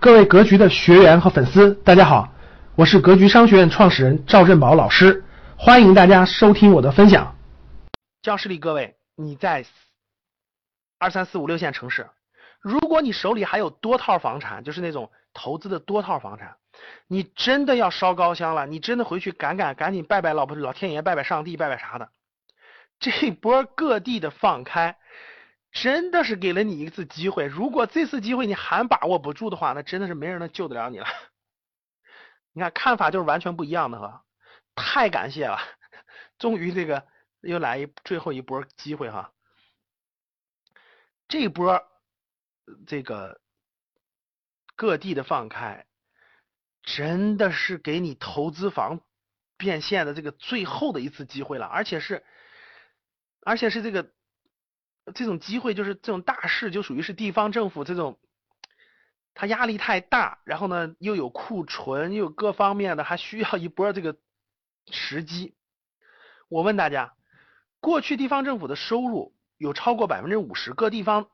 各位格局的学员和粉丝，大家好，我是格局商学院创始人赵振宝老师，欢迎大家收听我的分享。教室里各位，你在二三四五六线城市，如果你手里还有多套房产，就是那种投资的多套房产，你真的要烧高香了，你真的回去赶赶赶紧拜拜老婆老天爷，拜拜上帝，拜拜啥的。这波各地的放开。真的是给了你一次机会，如果这次机会你还把握不住的话，那真的是没人能救得了你了。你看看法就是完全不一样的哈，太感谢了，终于这个又来一最后一波机会哈，这波这个各地的放开，真的是给你投资房变现的这个最后的一次机会了，而且是而且是这个。这种机会就是这种大事，就属于是地方政府这种，他压力太大，然后呢又有库存，又有各方面的，还需要一波这个时机。我问大家，过去地方政府的收入有超过百分之五十，各地方，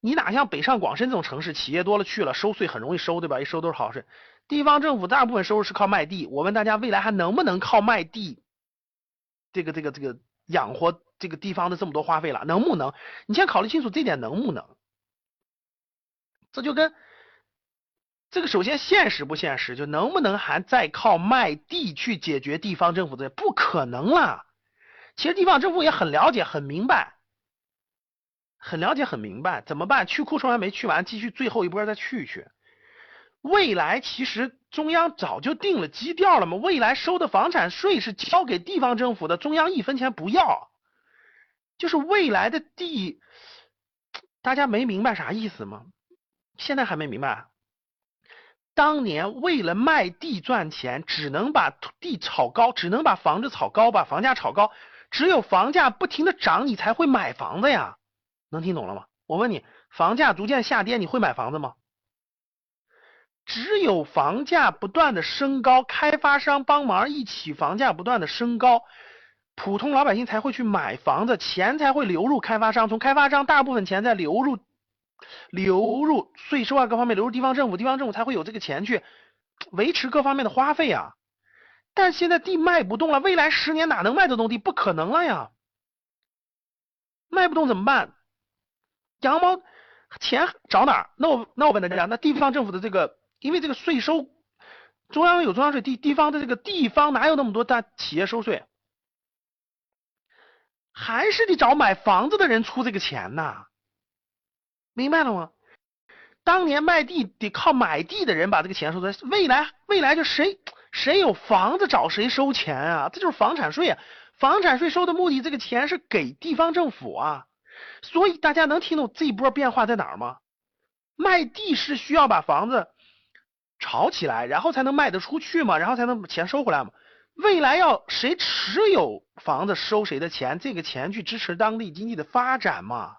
你哪像北上广深这种城市，企业多了去了，收税很容易收，对吧？一收都是好事。地方政府大部分收入是靠卖地，我问大家，未来还能不能靠卖地，这个这个这个养活？这个地方的这么多花费了，能不能？你先考虑清楚这点能不能？这就跟这个首先现实不现实，就能不能还再靠卖地去解决地方政府的？不可能啦。其实地方政府也很了解、很明白，很了解、很明白，怎么办？去库存还没去完，继续最后一波再去去。未来其实中央早就定了基调了嘛，未来收的房产税是交给地方政府的，中央一分钱不要。就是未来的地，大家没明白啥意思吗？现在还没明白。当年为了卖地赚钱，只能把地炒高，只能把房子炒高，把房价炒高。只有房价不停的涨，你才会买房子呀。能听懂了吗？我问你，房价逐渐下跌，你会买房子吗？只有房价不断的升高，开发商帮忙一起，房价不断的升高。普通老百姓才会去买房子，钱才会流入开发商，从开发商大部分钱再流入流入税收啊各方面流入地方政府，地方政府才会有这个钱去维持各方面的花费啊。但现在地卖不动了，未来十年哪能卖得动地？不可能了呀！卖不动怎么办？羊毛钱找哪儿？那我那我问大家，那地方政府的这个，因为这个税收，中央有中央税，地地方的这个地方哪有那么多大企业收税？还是得找买房子的人出这个钱呐，明白了吗？当年卖地得靠买地的人把这个钱收来，未来未来就谁谁有房子找谁收钱啊，这就是房产税啊。房产税收的目的，这个钱是给地方政府啊。所以大家能听懂这一波变化在哪儿吗？卖地是需要把房子炒起来，然后才能卖得出去嘛，然后才能把钱收回来嘛。未来要谁持有房子收谁的钱，这个钱去支持当地经济的发展嘛？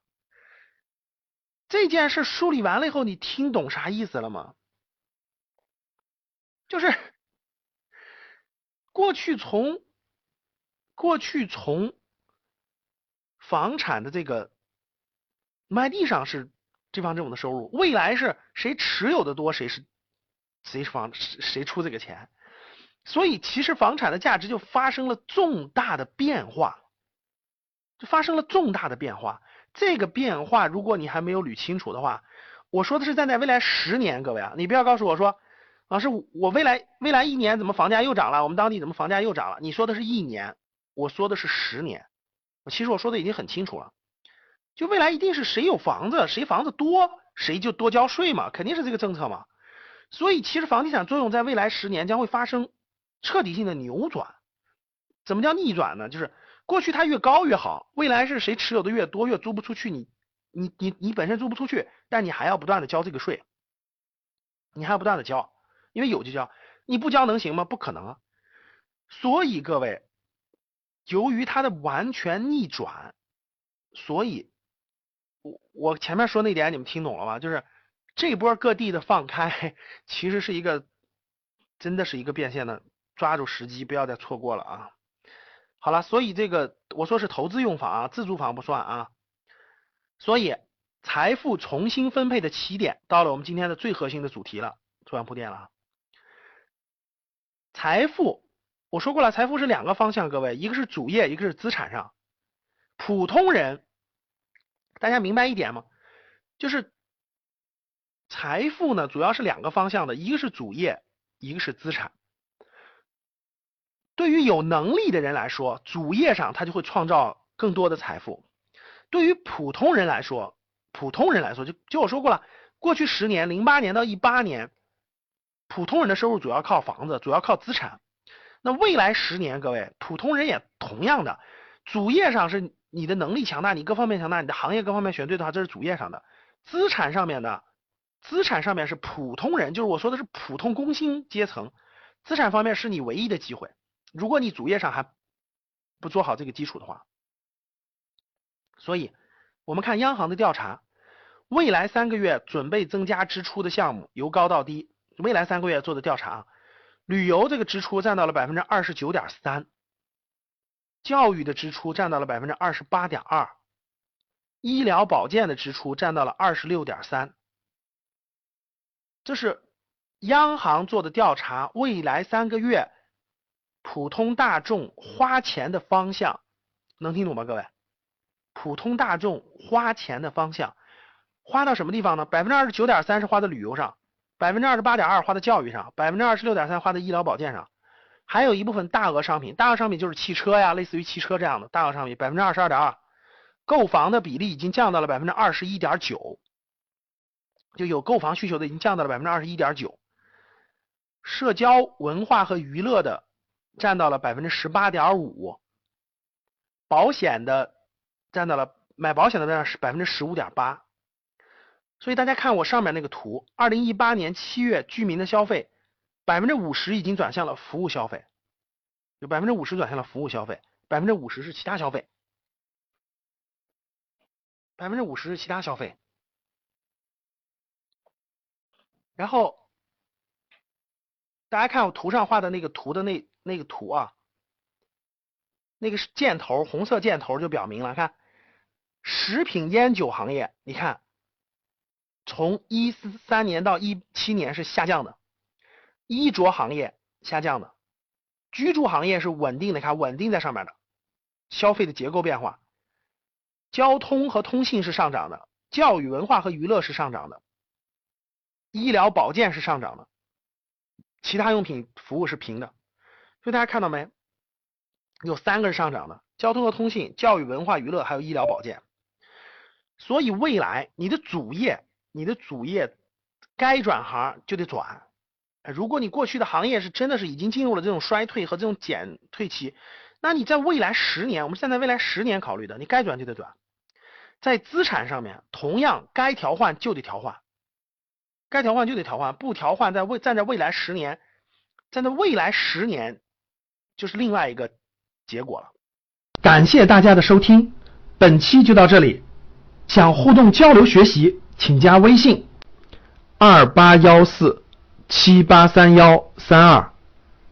这件事梳理完了以后，你听懂啥意思了吗？就是过去从过去从房产的这个卖地上是地方政府的收入，未来是谁持有的多，谁是谁房谁出这个钱。所以，其实房产的价值就发生了重大的变化，就发生了重大的变化。这个变化，如果你还没有捋清楚的话，我说的是站在未来十年，各位啊，你不要告诉我说，老师，我未来未来一年怎么房价又涨了？我们当地怎么房价又涨了？你说的是一年，我说的是十年。其实我说的已经很清楚了，就未来一定是谁有房子，谁房子多，谁就多交税嘛，肯定是这个政策嘛。所以，其实房地产作用在未来十年将会发生。彻底性的扭转，怎么叫逆转呢？就是过去它越高越好，未来是谁持有的越多越租不出去，你你你你本身租不出去，但你还要不断的交这个税，你还要不断的交，因为有就交，你不交能行吗？不可能啊！所以各位，由于它的完全逆转，所以我我前面说那点你们听懂了吗？就是这波各地的放开，其实是一个真的是一个变现的。抓住时机，不要再错过了啊！好了，所以这个我说是投资用房啊，自住房不算啊。所以财富重新分配的起点，到了我们今天的最核心的主题了，做完铺垫了啊。财富，我说过了，财富是两个方向，各位，一个是主业，一个是资产上。普通人，大家明白一点吗？就是财富呢，主要是两个方向的，一个是主业，一个是资产。对于有能力的人来说，主业上他就会创造更多的财富；对于普通人来说，普通人来说，就就我说过了，过去十年，零八年到一八年，普通人的收入主要靠房子，主要靠资产。那未来十年，各位普通人也同样的，主业上是你的能力强大，你各方面强大，你的行业各方面选对的话，这是主业上的。资产上面的，资产上面是普通人，就是我说的是普通工薪阶层，资产方面是你唯一的机会。如果你主业上还不做好这个基础的话，所以我们看央行的调查，未来三个月准备增加支出的项目由高到低，未来三个月做的调查啊，旅游这个支出占到了百分之二十九点三，教育的支出占到了百分之二十八点二，医疗保健的支出占到了二十六点三，这是央行做的调查，未来三个月。普通大众花钱的方向能听懂吗？各位，普通大众花钱的方向花到什么地方呢？百分之二十九点三是花在旅游上，百分之二十八点二花在教育上，百分之二十六点三花在医疗保健上，还有一部分大额商品，大额商品就是汽车呀，类似于汽车这样的大额商品，百分之二十二点二，购房的比例已经降到了百分之二十一点九，就有购房需求的已经降到了百分之二十一点九，社交文化和娱乐的。占到了百分之十八点五，保险的占到了买保险的占是百分之十五点八，所以大家看我上面那个图，二零一八年七月居民的消费百分之五十已经转向了服务消费，有百分之五十转向了服务消费，百分之五十是其他消费，百分之五十是其他消费，然后大家看我图上画的那个图的那。那个图啊，那个是箭头，红色箭头就表明了。看，食品烟酒行业，你看，从一三年到一七年是下降的，衣着行业下降的，居住行业是稳定的，看稳定在上面的，消费的结构变化，交通和通信是上涨的，教育文化和娱乐是上涨的，医疗保健是上涨的，其他用品服务是平的。所以大家看到没？有三个是上涨的：交通和通信、教育、文化、娱乐，还有医疗保健。所以未来你的主业，你的主业该转行就得转。如果你过去的行业是真的是已经进入了这种衰退和这种减退期，那你在未来十年，我们现在未来十年考虑的，你该转就得转。在资产上面，同样该调换就得调换，该调换就得调换，不调换在未站在未来十年，站在未来十年。就是另外一个结果了。感谢大家的收听，本期就到这里。想互动交流学习，请加微信二八幺四七八三幺三二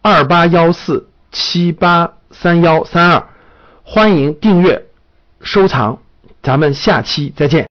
二八幺四七八三幺三二，欢迎订阅收藏，咱们下期再见。